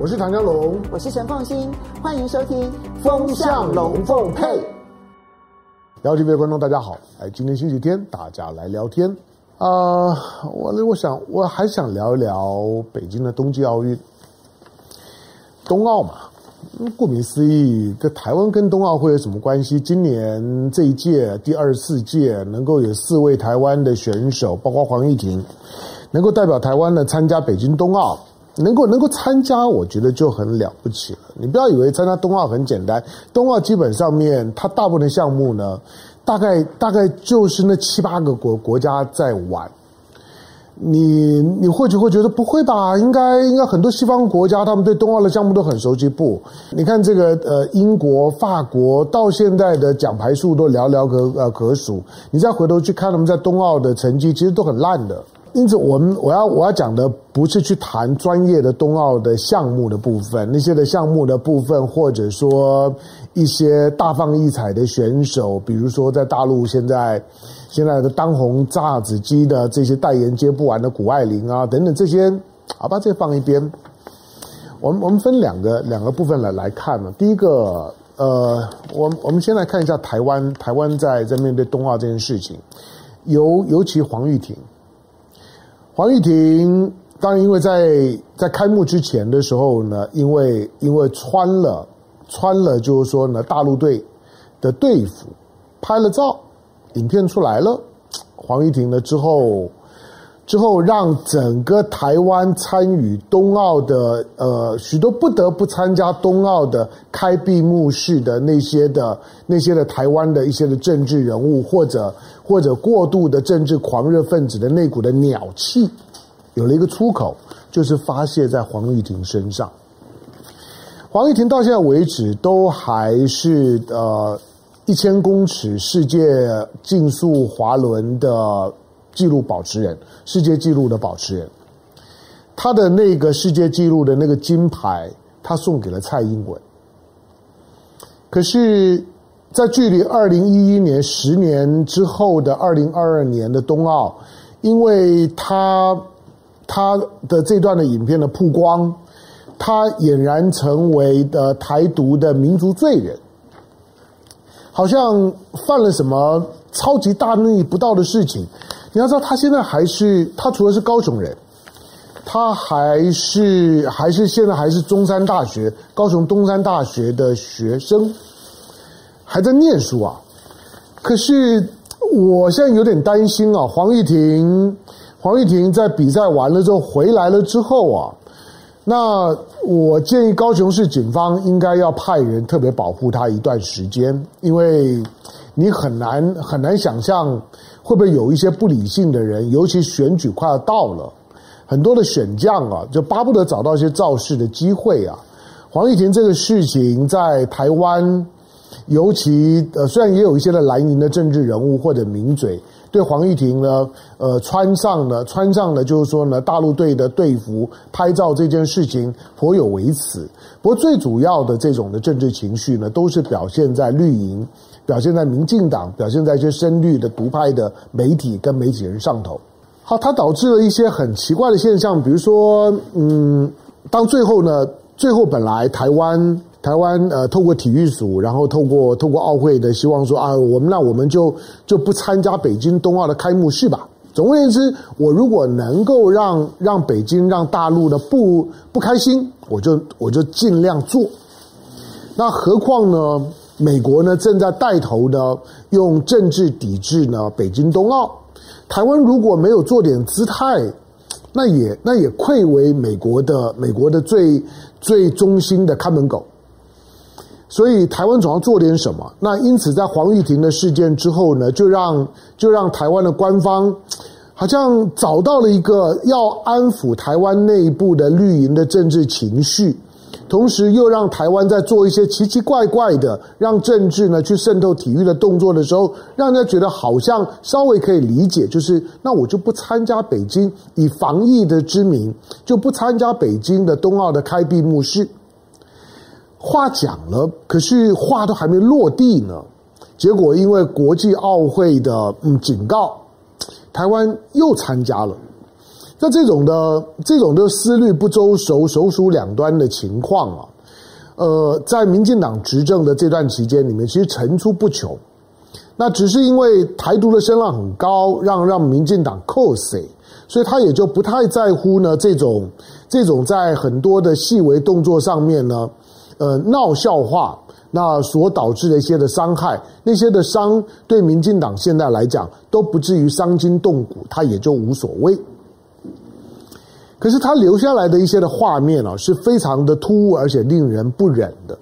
我是唐江龙，我是陈凤新，欢迎收听《风向龙凤配》。聊 TV 的观众大家好，哎，今天星期天，大家来聊天啊、呃！我我想我还想聊一聊北京的冬季奥运，冬奥嘛，顾名思义，这台湾跟冬奥会有什么关系？今年这一届第二十四届，能够有四位台湾的选手，包括黄玉婷，能够代表台湾呢参加北京冬奥。能够能够参加，我觉得就很了不起了。你不要以为参加冬奥很简单，冬奥基本上面它大部分项目呢，大概大概就是那七八个国国家在玩。你你或许会觉得不会吧？应该应该很多西方国家他们对冬奥的项目都很熟悉。不，你看这个呃英国、法国到现在的奖牌数都寥寥可呃可数。你再回头去看他们在冬奥的成绩，其实都很烂的。因此，我们我要我要讲的不是去谈专业的冬奥的项目的部分，那些的项目的部分，或者说一些大放异彩的选手，比如说在大陆现在现在的当红炸子鸡的这些代言接不完的谷爱凌啊等等这些，好吧，这放一边。我们我们分两个两个部分来来看呢。第一个，呃，我我们先来看一下台湾台湾在在面对冬奥这件事情，尤尤其黄玉婷。黄玉婷当然，因为在在开幕之前的时候呢，因为因为穿了穿了，就是说呢，大陆队的队服拍了照，影片出来了。黄玉婷呢之后之后，让整个台湾参与冬奥的呃许多不得不参加冬奥的开闭幕式的那些的那些的台湾的一些的政治人物或者。或者过度的政治狂热分子的那股的鸟气，有了一个出口，就是发泄在黄玉婷身上。黄玉婷到现在为止都还是呃一千公尺世界竞速滑轮的纪录保持人，世界纪录的保持人。他的那个世界纪录的那个金牌，他送给了蔡英文。可是。在距离二零一一年十年之后的二零二二年的冬奥，因为他他的这段的影片的曝光，他俨然成为的台独的民族罪人，好像犯了什么超级大逆不道的事情。你要知道，他现在还是他除了是高雄人，他还是还是现在还是中山大学高雄东山大学的学生。还在念书啊，可是我现在有点担心啊。黄玉婷，黄玉婷在比赛完了之后回来了之后啊，那我建议高雄市警方应该要派人特别保护她一段时间，因为你很难很难想象会不会有一些不理性的人，尤其选举快要到了，很多的选将啊，就巴不得找到一些造势的机会啊。黄玉婷这个事情在台湾。尤其呃，虽然也有一些的蓝营的政治人物或者名嘴对黄玉婷呢，呃，穿上了穿上了，就是说呢，大陆队的队服拍照这件事情颇有微词。不过最主要的这种的政治情绪呢，都是表现在绿营，表现在民进党，表现在一些深绿的独派的媒体跟媒体人上头。好，它导致了一些很奇怪的现象，比如说，嗯，当最后呢，最后本来台湾。台湾呃，透过体育署，然后透过透过奥会的希望说啊，我们那我们就就不参加北京冬奥的开幕式吧。总而言之，我如果能够让让北京让大陆的不不开心，我就我就尽量做。那何况呢，美国呢正在带头呢用政治抵制呢北京冬奥。台湾如果没有做点姿态，那也那也愧为美国的美国的最最忠心的看门狗。所以台湾总要做点什么。那因此，在黄玉婷的事件之后呢，就让就让台湾的官方好像找到了一个要安抚台湾内部的绿营的政治情绪，同时又让台湾在做一些奇奇怪怪的让政治呢去渗透体育的动作的时候，让人家觉得好像稍微可以理解，就是那我就不参加北京，以防疫的之名就不参加北京的冬奥的开闭幕式。话讲了，可是话都还没落地呢。结果因为国际奥会的嗯警告，台湾又参加了。那这种的这种的思虑不周熟、首鼠两端的情况啊，呃，在民进党执政的这段期间里面，其实层出不穷。那只是因为台独的声浪很高，让让民进党扣死，所以他也就不太在乎呢这种这种在很多的细微动作上面呢，呃，闹笑话。那所导致的一些的伤害，那些的伤对民进党现在来讲都不至于伤筋动骨，他也就无所谓。可是他留下来的一些的画面啊，是非常的突兀而且令人不忍的。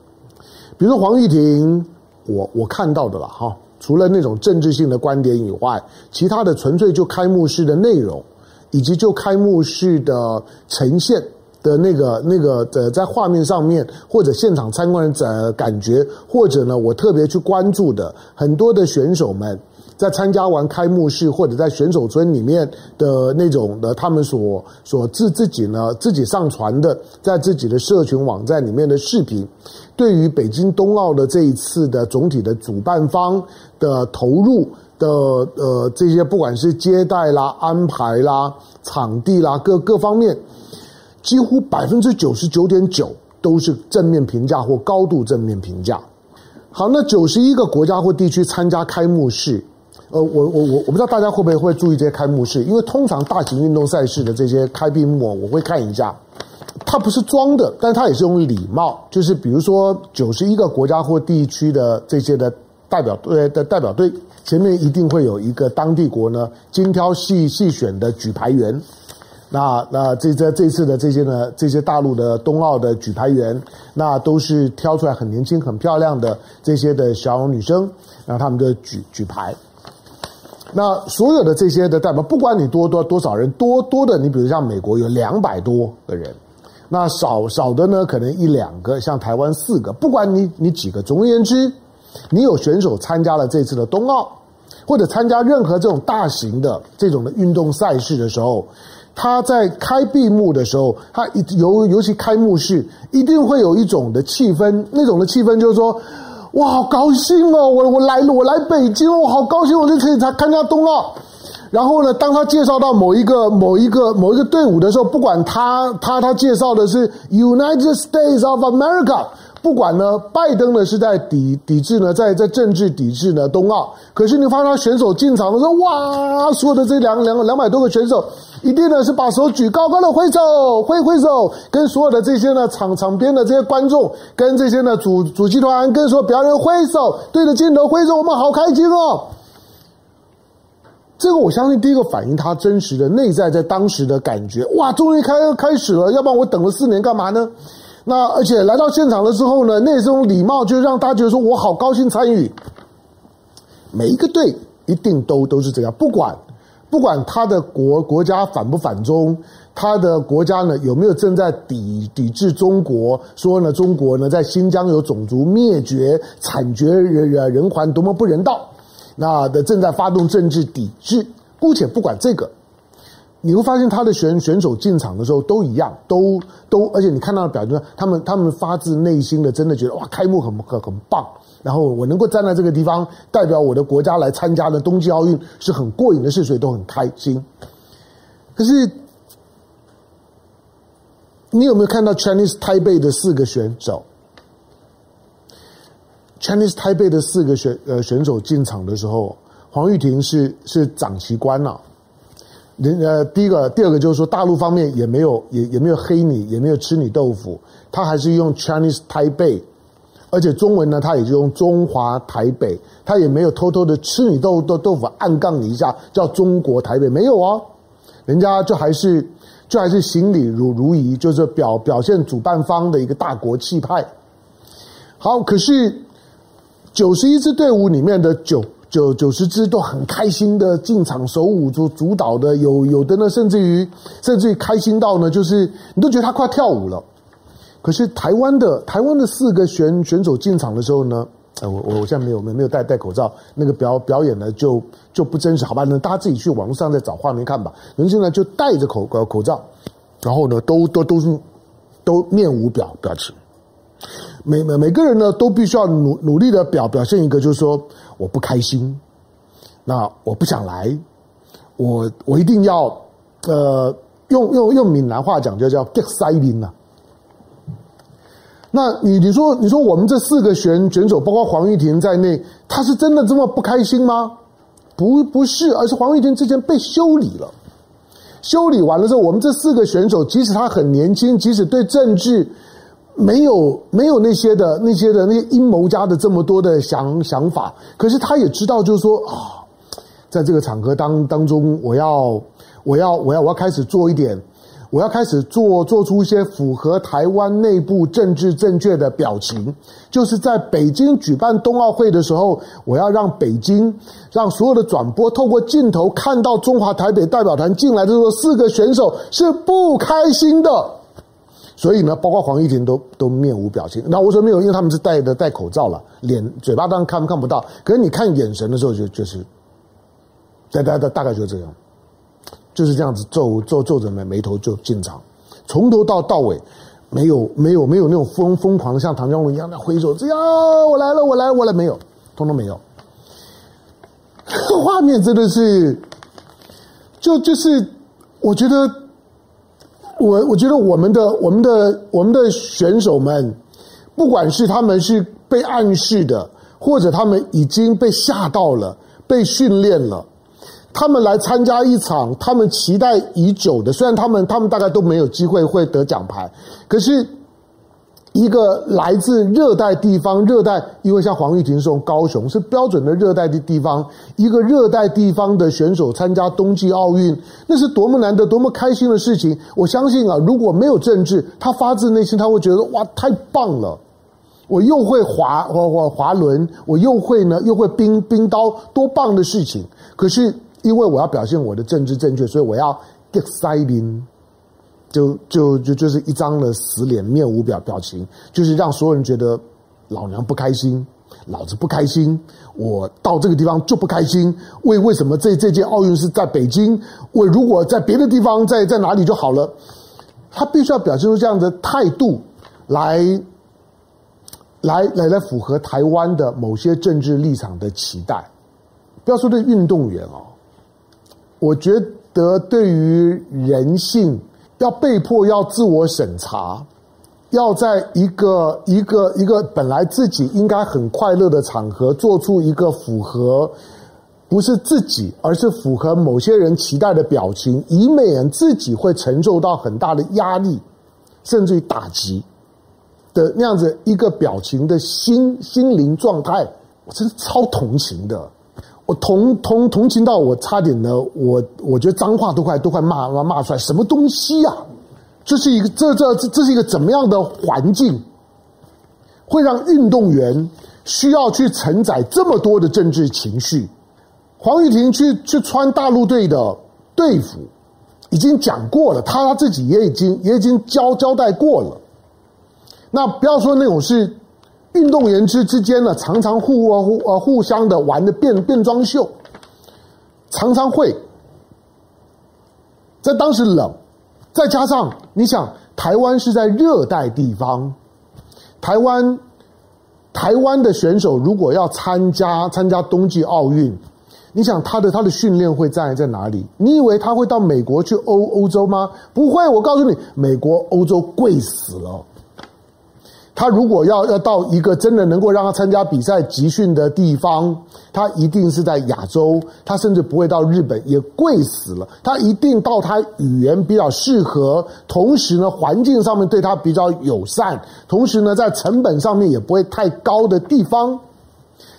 比如说黄玉婷，我我看到的了哈，除了那种政治性的观点以外，其他的纯粹就开幕式的内容，以及就开幕式的呈现。的那个那个呃在画面上面，或者现场参观者感觉，或者呢，我特别去关注的很多的选手们，在参加完开幕式或者在选手村里面的那种的，他们所所自自己呢自己上传的，在自己的社群网站里面的视频，对于北京冬奥的这一次的总体的主办方的投入的呃这些，不管是接待啦、安排啦、场地啦各各方面。几乎百分之九十九点九都是正面评价或高度正面评价。好，那九十一个国家或地区参加开幕式，呃，我我我我不知道大家会不会会注意这些开幕式，因为通常大型运动赛事的这些开闭幕，我会看一下，它不是装的，但它也是用礼貌，就是比如说九十一个国家或地区的这些的代表队的代表队前面一定会有一个当地国呢精挑细细选的举牌员。那那这这这次的这些呢，这些大陆的冬奥的举牌员，那都是挑出来很年轻、很漂亮的这些的小女生，然后他们就举举牌。那所有的这些的代表，不管你多多多少人，多多的，你比如像美国有两百多个人，那少少的呢，可能一两个，像台湾四个，不管你你几个，总而言之，你有选手参加了这次的冬奥，或者参加任何这种大型的这种的运动赛事的时候。他在开闭幕的时候，他尤尤其开幕式，一定会有一种的气氛，那种的气氛就是说，哇，好高兴哦！我我来了，我来北京，我好高兴，我就可以参参加冬奥。然后呢，当他介绍到某一个某一个某一个队伍的时候，不管他他他介绍的是 United States of America。不管呢，拜登呢是在抵抵制呢，在在政治抵制呢冬奥。可是你发现他选手进场的时候，哇，所有的这两两两百多个选手，一定呢是把手举高高的挥手挥挥手，跟所有的这些呢场场边的这些观众，跟这些呢主主席团，跟所有表演挥手，对着镜头挥手，我们好开心哦。这个我相信第一个反映他真实的内在在当时的感觉，哇，终于开开始了，要不然我等了四年干嘛呢？那而且来到现场了之后呢，那种礼貌就让大家觉得说，我好高兴参与。每一个队一定都都是这样，不管不管他的国国家反不反中，他的国家呢有没有正在抵抵制中国，说呢中国呢在新疆有种族灭绝、惨绝人人人寰，多么不人道，那的正在发动政治抵制，姑且不管这个。你会发现他的选选手进场的时候都一样，都都，而且你看到的表情，他们他们发自内心的真的觉得哇，开幕很很很棒，然后我能够站在这个地方代表我的国家来参加的冬季奥运是很过瘾的事，所以都很开心。可是你有没有看到 Chinese Taipei 的四个选手？Chinese Taipei 的四个选呃选手进场的时候，黄玉婷是是长旗官呐、啊。人呃，第一个，第二个就是说，大陆方面也没有也也没有黑你，也没有吃你豆腐，他还是用 Chinese Taipei，而且中文呢，他也就用中华台北，他也没有偷偷的吃你豆豆豆腐，暗杠你一下叫中国台北，没有哦，人家就还是就还是行礼如如仪，就是表表现主办方的一个大国气派。好，可是九十一支队伍里面的九。九九十只都很开心的进场手舞足足蹈的，有有的呢，甚至于甚至于开心到呢，就是你都觉得他快跳舞了。可是台湾的台湾的四个选选手进场的时候呢，我我我现在没有没有没有戴戴口罩，那个表表演呢就就不真实，好吧？那大家自己去网络上再找画面看吧。人家呢就戴着口口罩，然后呢都都都是都面无表表情。每每每个人呢，都必须要努努力的表表现一个，就是说我不开心，那我不想来，我我一定要呃用用用闽南话讲就叫 get 塞宾呐。那你你说你说我们这四个选选手，包括黄玉婷在内，他是真的这么不开心吗？不不是，而是黄玉婷之前被修理了。修理完了之后，我们这四个选手，即使他很年轻，即使对政治没有没有那些的那些的那些阴谋家的这么多的想想法，可是他也知道，就是说啊，在这个场合当当中，我要我要我要我要开始做一点。我要开始做做出一些符合台湾内部政治正确的表情，就是在北京举办冬奥会的时候，我要让北京让所有的转播透过镜头看到中华台北代表团进来的时候，四个选手是不开心的。所以呢，包括黄玉婷都都面无表情。那我说没有，因为他们是戴的戴口罩了，脸嘴巴当然看看不到，可是你看眼神的时候就就是，大大大大概就这样。就是这样子皱皱皱着眉眉头就进场，从头到到尾，没有没有没有那种疯疯狂的像唐江龙一样的挥手，这样我来了我来我来，没有，通通没有。画面真的是，就就是我觉得，我我觉得我们的我们的我们的选手们，不管是他们是被暗示的，或者他们已经被吓到了，被训练了。他们来参加一场他们期待已久的，虽然他们他们大概都没有机会会得奖牌，可是一个来自热带地方，热带因为像黄玉婷是从高雄，是标准的热带的地方，一个热带地方的选手参加冬季奥运，那是多么难得、多么开心的事情。我相信啊，如果没有政治，他发自内心他会觉得哇，太棒了！我又会滑滑滑滑轮，我又会呢，又会冰冰刀，多棒的事情！可是。因为我要表现我的政治正确，所以我要 get s i d i n g，就就就就是一张的死脸，面无表表情，就是让所有人觉得老娘不开心，老子不开心，我到这个地方就不开心。为为什么这这届奥运是在北京？我如果在别的地方，在在哪里就好了？他必须要表现出这样的态度来，来来来符合台湾的某些政治立场的期待。不要说对运动员哦。我觉得，对于人性，要被迫要自我审查，要在一个一个一个本来自己应该很快乐的场合，做出一个符合不是自己，而是符合某些人期待的表情，以免自己会承受到很大的压力，甚至于打击的那样子一个表情的心心灵状态，我真是超同情的。我同同同情到我差点呢，我我觉得脏话都快都快骂骂骂出来，什么东西呀、啊？这是一个这这这是一个怎么样的环境，会让运动员需要去承载这么多的政治情绪？黄玉婷去去穿大陆队的队服，已经讲过了，他他自己也已经也已经交交代过了。那不要说那种是。运动员之之间呢，常常互呃互呃互相的玩的变变装秀，常常会在当时冷，再加上你想，台湾是在热带地方，台湾台湾的选手如果要参加参加冬季奥运，你想他的他的训练会在在哪里？你以为他会到美国去欧欧洲吗？不会，我告诉你，美国欧洲贵死了。他如果要要到一个真的能够让他参加比赛集训的地方，他一定是在亚洲，他甚至不会到日本，也贵死了。他一定到他语言比较适合，同时呢环境上面对他比较友善，同时呢在成本上面也不会太高的地方。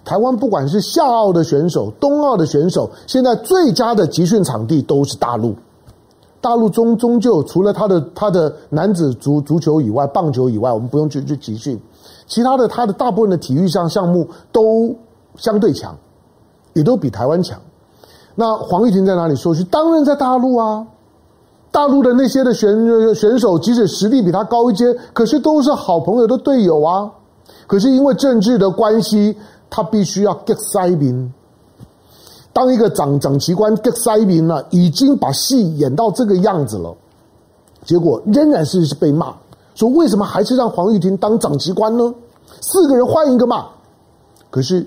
台湾不管是夏奥的选手、冬奥的选手，现在最佳的集训场地都是大陆。大陆终终究除了他的他的男子足足球以外，棒球以外，我们不用去去集训，其他的他的大部分的体育项项目都相对强，也都比台湾强。那黄玉婷在哪里说去？当然在大陆啊！大陆的那些的选选手，即使实力比他高一阶，可是都是好朋友的队友啊。可是因为政治的关系，他必须要 get 塞宾。当一个长长旗官给塞宾了，已经把戏演到这个样子了，结果仍然是被骂，说为什么还是让黄玉婷当长旗官呢？四个人换一个嘛，可是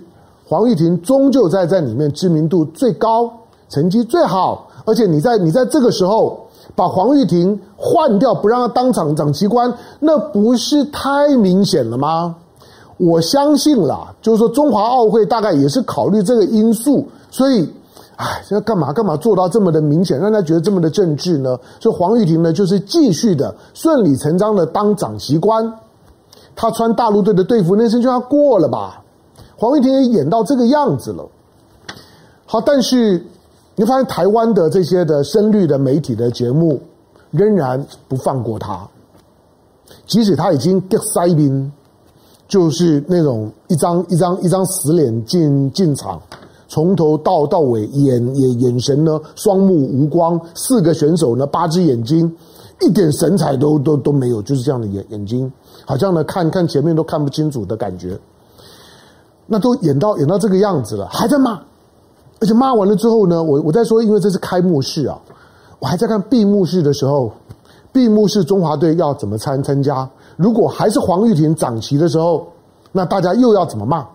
黄玉婷终究在在里面知名度最高，成绩最好，而且你在你在这个时候，把黄玉婷换掉，不让她当场长旗官，那不是太明显了吗？我相信啦，就是说中华奥会大概也是考虑这个因素，所以，哎，这干嘛干嘛做到这么的明显，让他觉得这么的政治呢？所以黄玉婷呢，就是继续的顺理成章的当长旗官，他穿大陆队的队服，那身就要过了吧？黄玉婷也演到这个样子了。好，但是。你发现台湾的这些的深绿的媒体的节目仍然不放过他，即使他已经掉塞兵，就是那种一张一张一张死脸进进场，从头到到尾眼眼眼神呢双目无光，四个选手呢八只眼睛，一点神采都都都没有，就是这样的眼眼睛，好像呢看看前面都看不清楚的感觉。那都演到演到这个样子了，还在骂。而且骂完了之后呢，我我在说，因为这是开幕式啊，我还在看闭幕式的时候，闭幕式中华队要怎么参参加？如果还是黄玉婷掌旗的时候，那大家又要怎么骂？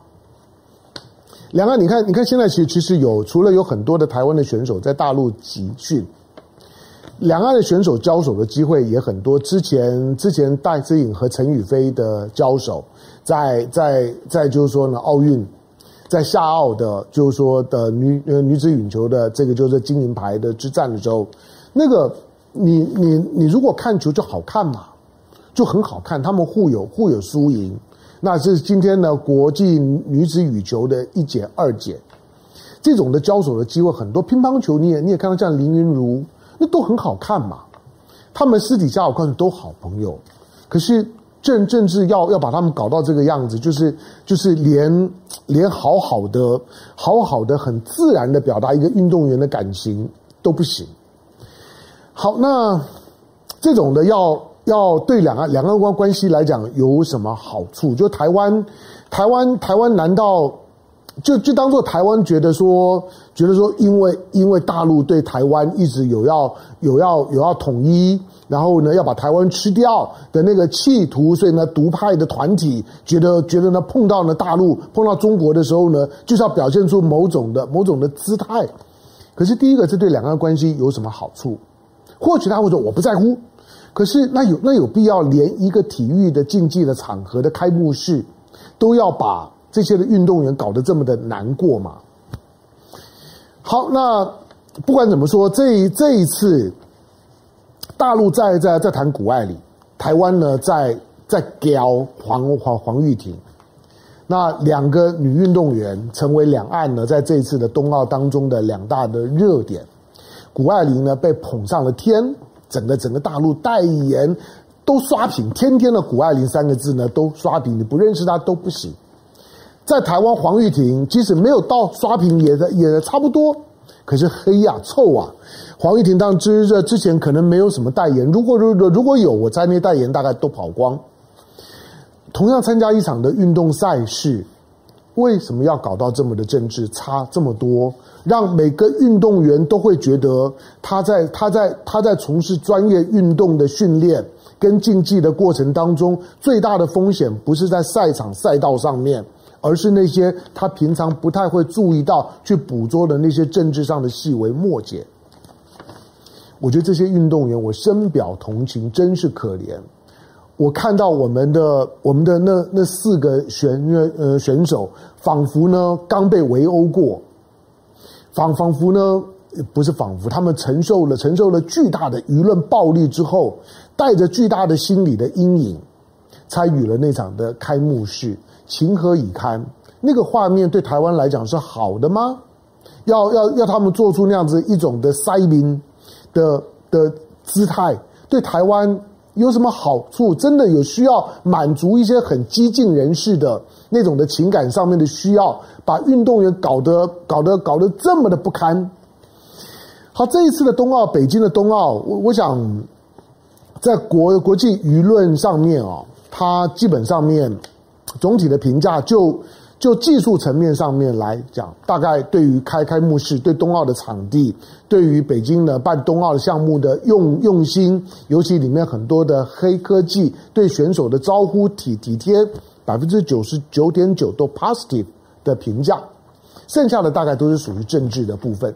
两岸，你看，你看，现在其实其实有除了有很多的台湾的选手在大陆集训，两岸的选手交手的机会也很多。之前之前戴资颖和陈雨菲的交手，在在在就是说呢，奥运。在夏奥的，就是说的女呃女子羽球的这个就是金银牌的之战的时候，那个你你你如果看球就好看嘛，就很好看，他们互有互有输赢。那是今天的国际女子羽球的一姐二姐，这种的交手的机会很多。乒乓球你也你也看到像林昀儒，那都很好看嘛。他们私底下我告诉你都好朋友，可是。政政治要要把他们搞到这个样子，就是就是连连好好的好好的很自然的表达一个运动员的感情都不行。好，那这种的要要对两岸两岸关关系来讲有什么好处？就台湾台湾台湾难道？就就当做台湾觉得说，觉得说，因为因为大陆对台湾一直有要有要有要统一，然后呢要把台湾吃掉的那个企图，所以呢独派的团体觉得觉得呢碰到呢大陆碰到中国的时候呢，就是要表现出某种的某种的姿态。可是第一个，这对两岸关系有什么好处？或许他会说我不在乎。可是那有那有必要连一个体育的竞技的场合的开幕式都要把？这些的运动员搞得这么的难过吗？好，那不管怎么说，这这一次大陆在在在谈谷爱凌，台湾呢在在屌黄黄黄玉婷，那两个女运动员成为两岸呢在这一次的冬奥当中的两大的热点。谷爱凌呢被捧上了天，整个整个大陆代言都刷屏，天天的谷爱凌三个字呢都刷屏，你不认识她都不行。在台湾，黄玉婷即使没有到刷屏，也的也差不多。可是黑呀、臭啊！黄玉婷当之这之前可能没有什么代言，如果如果如果有，我在那代言大概都跑光。同样参加一场的运动赛事，为什么要搞到这么的政治差这么多？让每个运动员都会觉得他在他在他在从事专业运动的训练跟竞技的过程当中，最大的风险不是在赛场赛道上面。而是那些他平常不太会注意到、去捕捉的那些政治上的细微末节。我觉得这些运动员，我深表同情，真是可怜。我看到我们的我们的那那四个选呃选手，仿佛呢刚被围殴过，仿仿佛呢不是仿佛，他们承受了承受了巨大的舆论暴力之后，带着巨大的心理的阴影，参与了那场的开幕式。情何以堪？那个画面对台湾来讲是好的吗？要要要他们做出那样子一种的塞民的的姿态，对台湾有什么好处？真的有需要满足一些很激进人士的那种的情感上面的需要，把运动员搞得搞得搞得这么的不堪？好，这一次的冬奥，北京的冬奥，我我想在国国际舆论上面啊，它基本上面。总体的评价就就技术层面上面来讲，大概对于开开幕式、对冬奥的场地、对于北京的办冬奥的项目的用用心，尤其里面很多的黑科技，对选手的招呼体体贴，百分之九十九点九都 positive 的评价，剩下的大概都是属于政治的部分。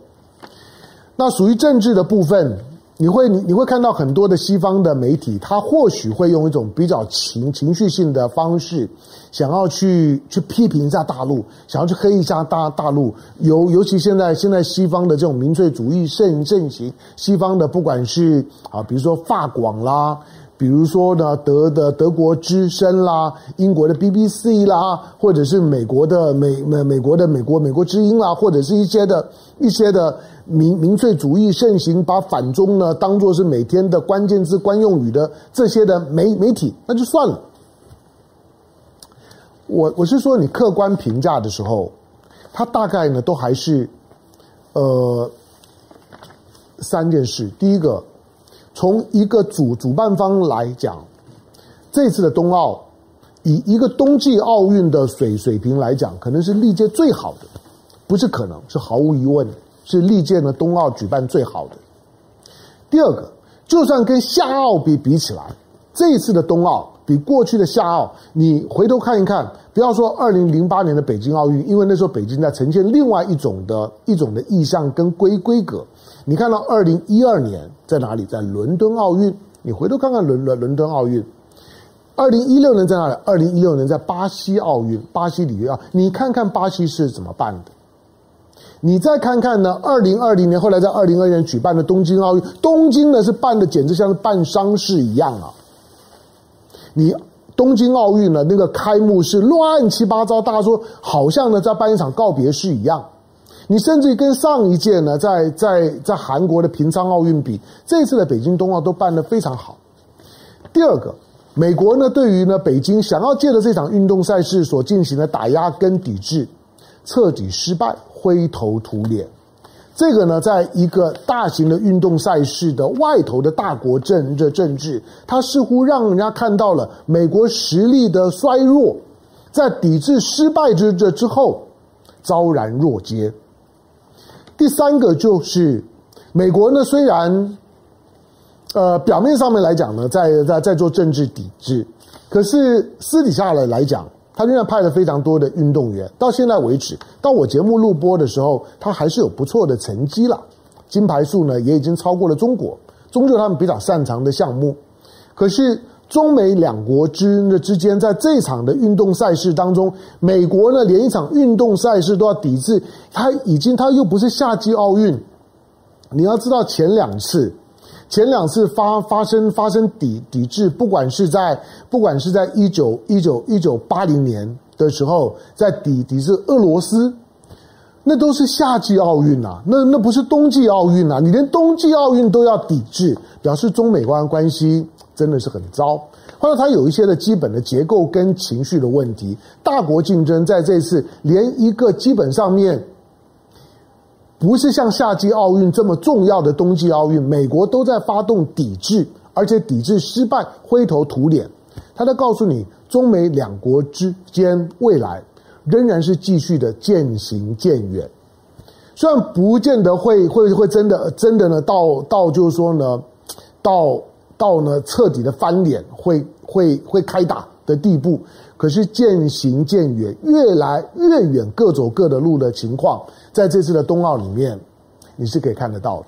那属于政治的部分，你会你你会看到很多的西方的媒体，他或许会用一种比较情情绪性的方式，想要去去批评一下大陆，想要去黑一下大大陆。尤尤其现在现在西方的这种民粹主义盛盛行，西方的不管是啊，比如说法广啦，比如说呢德的德国之声啦，英国的 BBC 啦，或者是美国的美美美国的美国美国之音啦，或者是一些的一些的。民民粹主义盛行，把反中呢当作是每天的关键字、惯用语的这些的媒媒体，那就算了。我我是说，你客观评价的时候，它大概呢都还是呃三件事。第一个，从一个主主办方来讲，这次的冬奥以一个冬季奥运的水水平来讲，可能是历届最好的，不是可能，是毫无疑问。是历届的冬奥举办最好的。第二个，就算跟夏奥比比起来，这一次的冬奥比过去的夏奥，你回头看一看，不要说二零零八年的北京奥运，因为那时候北京在呈现另外一种的一种的意象跟规规格。你看到二零一二年在哪里？在伦敦奥运。你回头看看伦伦伦敦奥运。二零一六年在哪里？二零一六年在巴西奥运，巴西里约奥。你看看巴西是怎么办的？你再看看呢？二零二零年后来在二零二一年举办的东京奥运，东京呢是办的简直像是办丧事一样啊！你东京奥运呢那个开幕式乱七八糟，大家说好像呢在办一场告别式一样。你甚至于跟上一届呢在在在韩国的平昌奥运比，这次的北京冬奥都办得非常好。第二个，美国呢对于呢北京想要借着这场运动赛事所进行的打压跟抵制，彻底失败。灰头土脸，这个呢，在一个大型的运动赛事的外头的大国政的政治，它似乎让人家看到了美国实力的衰弱，在抵制失败之这之后，昭然若揭。第三个就是美国呢，虽然呃表面上面来讲呢，在在在做政治抵制，可是私底下的来讲。他现在派了非常多的运动员，到现在为止，到我节目录播的时候，他还是有不错的成绩了，金牌数呢也已经超过了中国，终究他们比较擅长的项目。可是中美两国之的之间，在这场的运动赛事当中，美国呢连一场运动赛事都要抵制，他已经他又不是夏季奥运，你要知道前两次。前两次发发生发生抵抵制，不管是在不管是在一九一九一九八零年的时候，在抵抵制俄罗斯，那都是夏季奥运呐，那那不是冬季奥运呐，你连冬季奥运都要抵制，表示中美关关系真的是很糟。或者它有一些的基本的结构跟情绪的问题，大国竞争在这次连一个基本上面。不是像夏季奥运这么重要的冬季奥运，美国都在发动抵制，而且抵制失败，灰头土脸。他在告诉你，中美两国之间未来仍然是继续的渐行渐远。虽然不见得会会会真的真的呢，到到就是说呢，到到呢彻底的翻脸，会会会开打的地步。可是渐行渐远，越来越远，各走各的路的情况，在这次的冬奥里面，你是可以看得到的。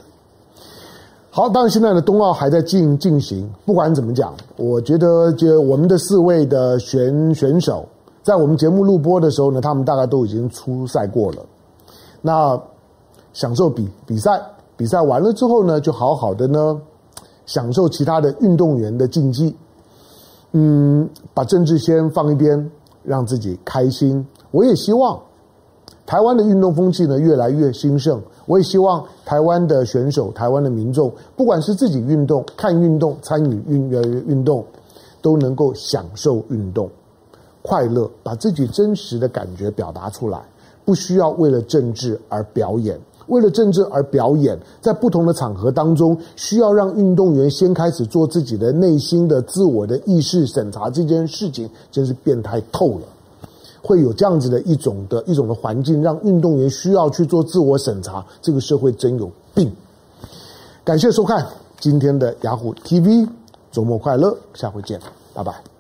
好，当然现在的冬奥还在进进行。不管怎么讲，我觉得就我们的四位的选选手，在我们节目录播的时候呢，他们大概都已经出赛过了。那享受比比赛，比赛完了之后呢，就好好的呢，享受其他的运动员的竞技。嗯，把政治先放一边，让自己开心。我也希望台湾的运动风气呢越来越兴盛。我也希望台湾的选手、台湾的民众，不管是自己运动、看运动、参与运呃运动，都能够享受运动，快乐，把自己真实的感觉表达出来，不需要为了政治而表演。为了政治而表演，在不同的场合当中，需要让运动员先开始做自己的内心的自我的意识审查，这件事情真是变态透了。会有这样子的一种的一种的环境，让运动员需要去做自我审查，这个社会真有病。感谢收看今天的雅虎 TV，周末快乐，下回见，拜拜。